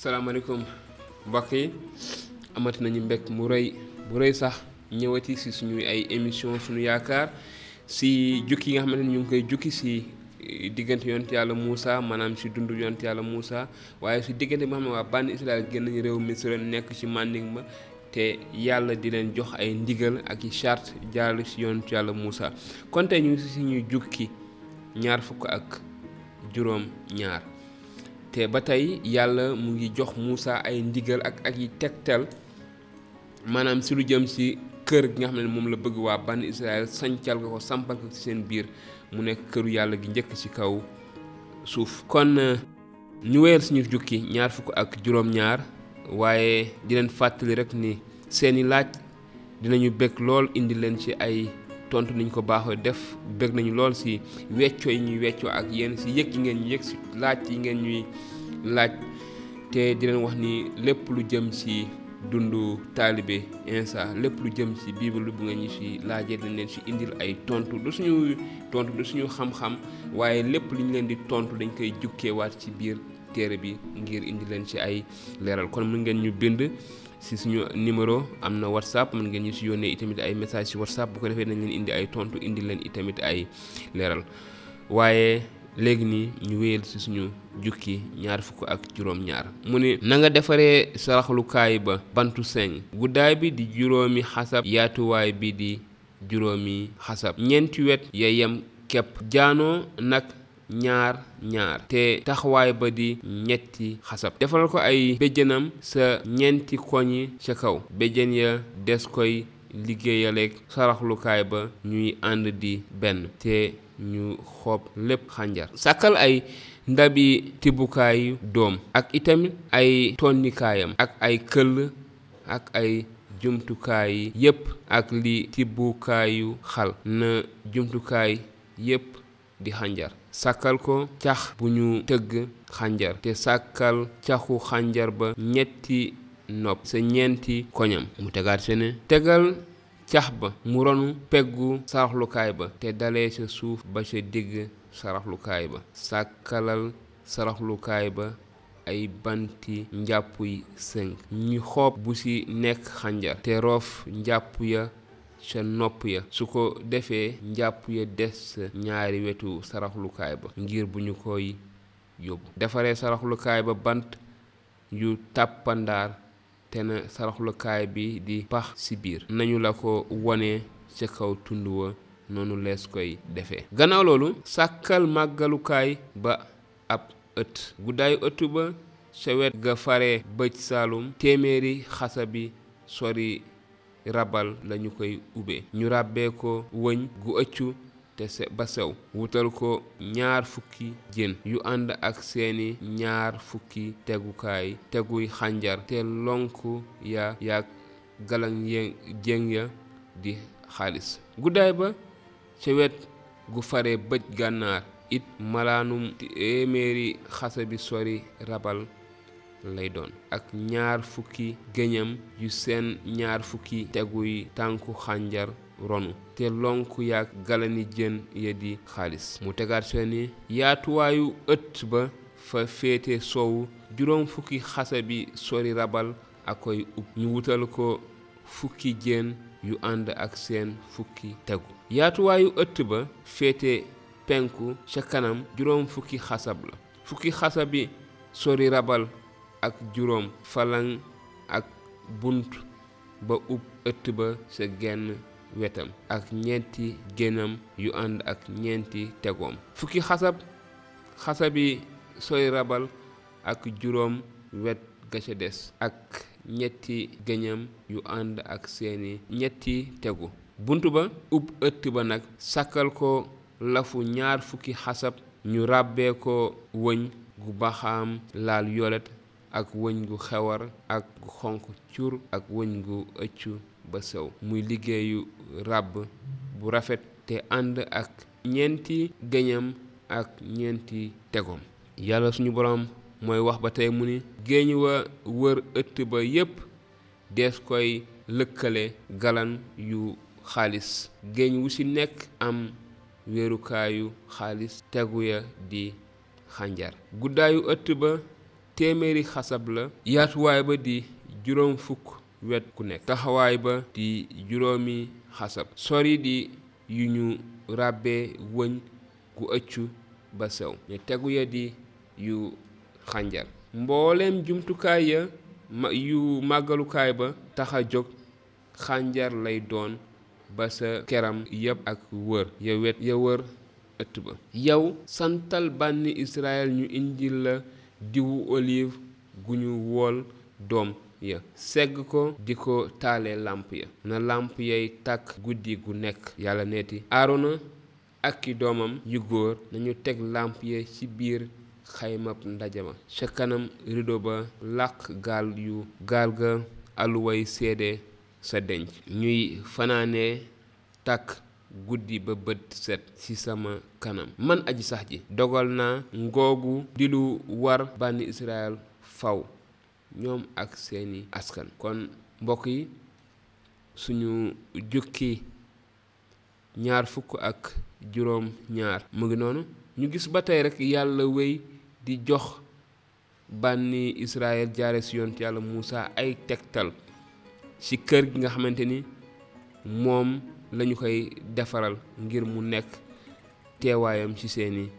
salaamaaleykum mbokk yi amati nañu mbég mu rëy bu rëy sax ñëwati si suñuy ay émission suñu yaakaar si jukki yi nga xamante ni ñu ngi koy jukki si diggante yonent yàlla Moussa maanaam si dundu yonent yàlla Moussa waaye si diggante bi nga xam ne waa bànni Israël génn nañu réew Misra nekk ci màndiŋ ma te yàlla di leen jox ay ndigal ak i charte jaarale si yonent yàlla Moussa kon tey ñu ngi si suñuy jukki ñaar fukk ak juróom ñaar te ba tey yàlla mu ngi jox Moussa ay ndigal ak ak yi tegtal maanaam si lu jëm si kër gi nga xam ne moom la bëgg waa ban Israël sancal ko sampal ko ci seen biir mu nekk këru yàlla gi njëkk ci kaw suuf kon euh, ñu wéyal suñu jukki ñaar fukk ak juróom-ñaar waaye di leen fàttali rek ni seeni laaj dinañu bëgg lool indi leen ci ay tontu niñ ko baaxoo def bëgg nañu lool si weccoo yi ñuy weccoo ak yéen si yëg yi ngeen ñu yëg si laaj yi ngeen ñuy laaj te di leen wax ni lépp lu jëm si dundu taalibe insa lépp lu jëm si bible bu ngeen ñu si laajee dañ leen si indil ay tontu du suñu tontu du suñu xam-xam waaye lépp li ñu leen di tontu dañ koy jukkeewaat ci biir téere bi ngir indi leen ci ay leeral kon mën ngeen ñu bind si suñu numéro am na whatsapp mën ngeen ñu si yónnee itamit ay message si whatsapp bu ko defee nañ leen indi ay tontu indi leen itamit ay leeral waaye léegi nii ñu wéyal si suñu jukki ñaar fukk ak juróom-ñaar mu ne na nga defaree saraxlukaay ba bantu seeñ guddaay bi di juróomi xasab yaatuwaay bi di juróomi xasab ñeenti wet ya yem kepp jaanoo nag ñaar ñaar te taxawaay ba di ñetti xasab defal ko ay béjjënam sa ñeenti koñi ca kaw béjjën ya des koy liggéeyaleeg saraxlukaay ba ñuy ànd di benn te ñu xoob lépp xànjar sàkkal ay ndabi tibbukaayu doom ak itamit ay tonnikaayam ak ay këll ak ay jumtukaay yépp ak li tibbukaayu xal na jumtukaay yépp di xànjar sàkkal ko cax bu ñu tëgg xànjar te sàkkal caxu xànjar ba ñetti nopp sa ñeenti koñam mu tegaat fe ne tegal cax ba mu ronu peggu saraxlukaay ba te dalee ca suuf ba ca digg saraxlukaay ba sàkkalal saraxlukaay ba ay banti njàppuy sëng ñu xoob bu ci nekk xànjar te roof njàpp ya ca nopp ya su ko defee njàpp ya des sa ñaari wetu saraxlukaay ba ngir bu ñu koy yóbbu defaree saraxlukaay ba bant yu tàppandaar te na saraxlukaay bi di pax ci biir nañu la ko wone ca kaw tund wa noonu lees koy defee gannaaw loolu sàkkal màggalukaay ba ab ëtt guddaayu ëttu ba ca wet ga fare bëj saalum téeméeri xasa bi sori rabal lañu koy ube ñu ràbbee ko wëñ gu ëccu te se ba sew wutal ko ñaar fukki jën yu ànd ak seeni ñaar fukki tegukaay teguy xànjar te lonk ya yaag galan jéng ya di xaalis guddaay ba ca wet gu fare bëj gànnaar it malaanum téeméeri xasa bi sori rabal lay doon ak ñaar fukki gëñam yu seen ñaar fukki teguy tànku xànjar ronu te lonk yaag galani jën ya di xaalis mu tegaat seeni yaatuwaayu ëtt ba fa féete soowu juróom fukki xasa bi sori rabal a koy ub ñu wutal ko fukki jën yu ànd ak seen fukki tegu yaatuwaayu ëtt ba féete penku ca kanam juróom fukki xasab la fukki xasab yi sori rabal ak juróom falaŋ ak bunt ba ub ëtt ba sa genn wetam ak ñeenti génam yu ànd ak ñeenti tegoom fukki xasab xasab yi sori rabal ak juróom wet ga ca des ak ñetti gëñam yu ànd ak seeni ñetti tegu bunt ba ub ëtt ba nag sàkkal ko lafu ñaar fukki xasab ñu ràbbee ko wëñ gu baxaam laal yolet ak wëñ gu xewar ak gu xonq cur ak wëñ gu ëccu ba sew muy liggéeyu ràbb bu rafet te ànd ak ñeenti gëñam ak ñeenti tegom yàlla suñu boroom mooy wax ba tey mu ni géeñ wa wër ëtt ba yépp dees koy lëkkale galan yu xaalis géeñ wu ci nekk am wéerukaayu xaalis tegu ya di xànjar guddaayu ëtt ba téeméeri xasab la yaatuwaay ba di juróom fukk wet ku nekk taxawaay ba di juróomi xasab sori di yu ñu ràbbee wëñ gu ëccu ba sew ña tegu ya di yu xànjar mbooleem jumtukaay ya ma yu màggalukaay ba tax a jóg xànjar lay doon ba sa keram yépp ak wër ya wet ya wër ëtt ba yow santal bànni Israël ñu indil la diwu olive gu ñu wool doom ya segg ko di ko taale làmp ya na làmp yay tàkk guddi gu nekk yàlla neeti aarona ak i doomam yu góor nañu teg làmp ya ci biir xaymab ndaje ma ca kanam rido ba làq gaal yu gaal ga àlluway seede sa denc ñuy fanaane tàkk guddi ba bët set ci sama kanam man aji sax ji dogal naa ngoogu di lu war bànni Israyil faw ñoom ak seeni askan kon mbokk yi suñu jukki ñaar fukk ak juróom ñaar mu ngi noonu ñu gis ba tey rek yàlla wéy di jox bànni Israël jaare si yonent yàlla Muusa ay tegtal ci kër gi nga xamante ni moom lañu koy defaral ngir mu nekk teewaayam ci seeni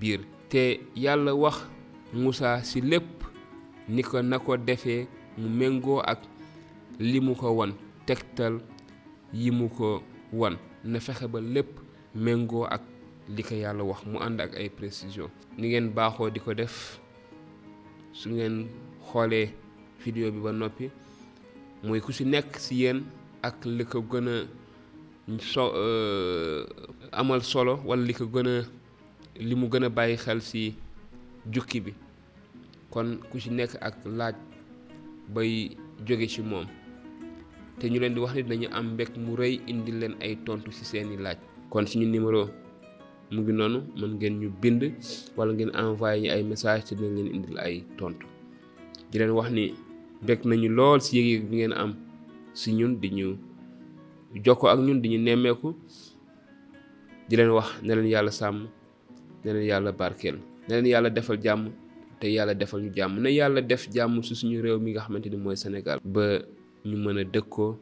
biir te yàlla wax musaa ci lépp ni ko na ko defe mu méngoo ak li mu ko won tegtal yi mu ko won na fexe ba lépp méngoo ak li ko yàlla wax mu ànd ak ay précision ni ngeen baaxoo di ko def su ngeen xoolee vidéo bi ba noppi mooy ku ci nekk ci yéen ak li ko gën a so amal solo wala li ko gën a li mu gën a bàyyi xel ci jukki bi kon ku ci nekk ak laaj bay jóge ci moom te ñu leen di wax ni dañu am mbég mu rëy indi leen ay tontu ci seeni laaj kon suñu numéro mu ngi noonu mën ngeen ñu bind wala ngeen envoyé ñu ay message te dinañ leen indil ay tontu di leen wax ni bég nañu lool ci yëg-yëg bi ngeen am ci ñun di ñu jokkoo ak ñun di ñu nemmeeku di leen wax ne leen yàlla sàmm ne leen yàlla barkeel ne leen yàlla defal jàmm te yàlla defal ñu jàmm ne yàlla def jàmm su suñu réew mi nga xamante ni mooy Sénégal ba ñu mën a dëkkoo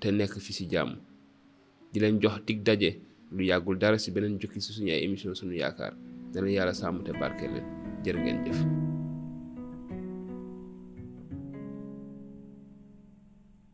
te nekk fi si jàmm di leen jox dig daje lu yàggul dara si beneen jukki si suñu ay émission suñu yaakaar ne leen yàlla sàmm te barkeel leen jërë ngeen jëf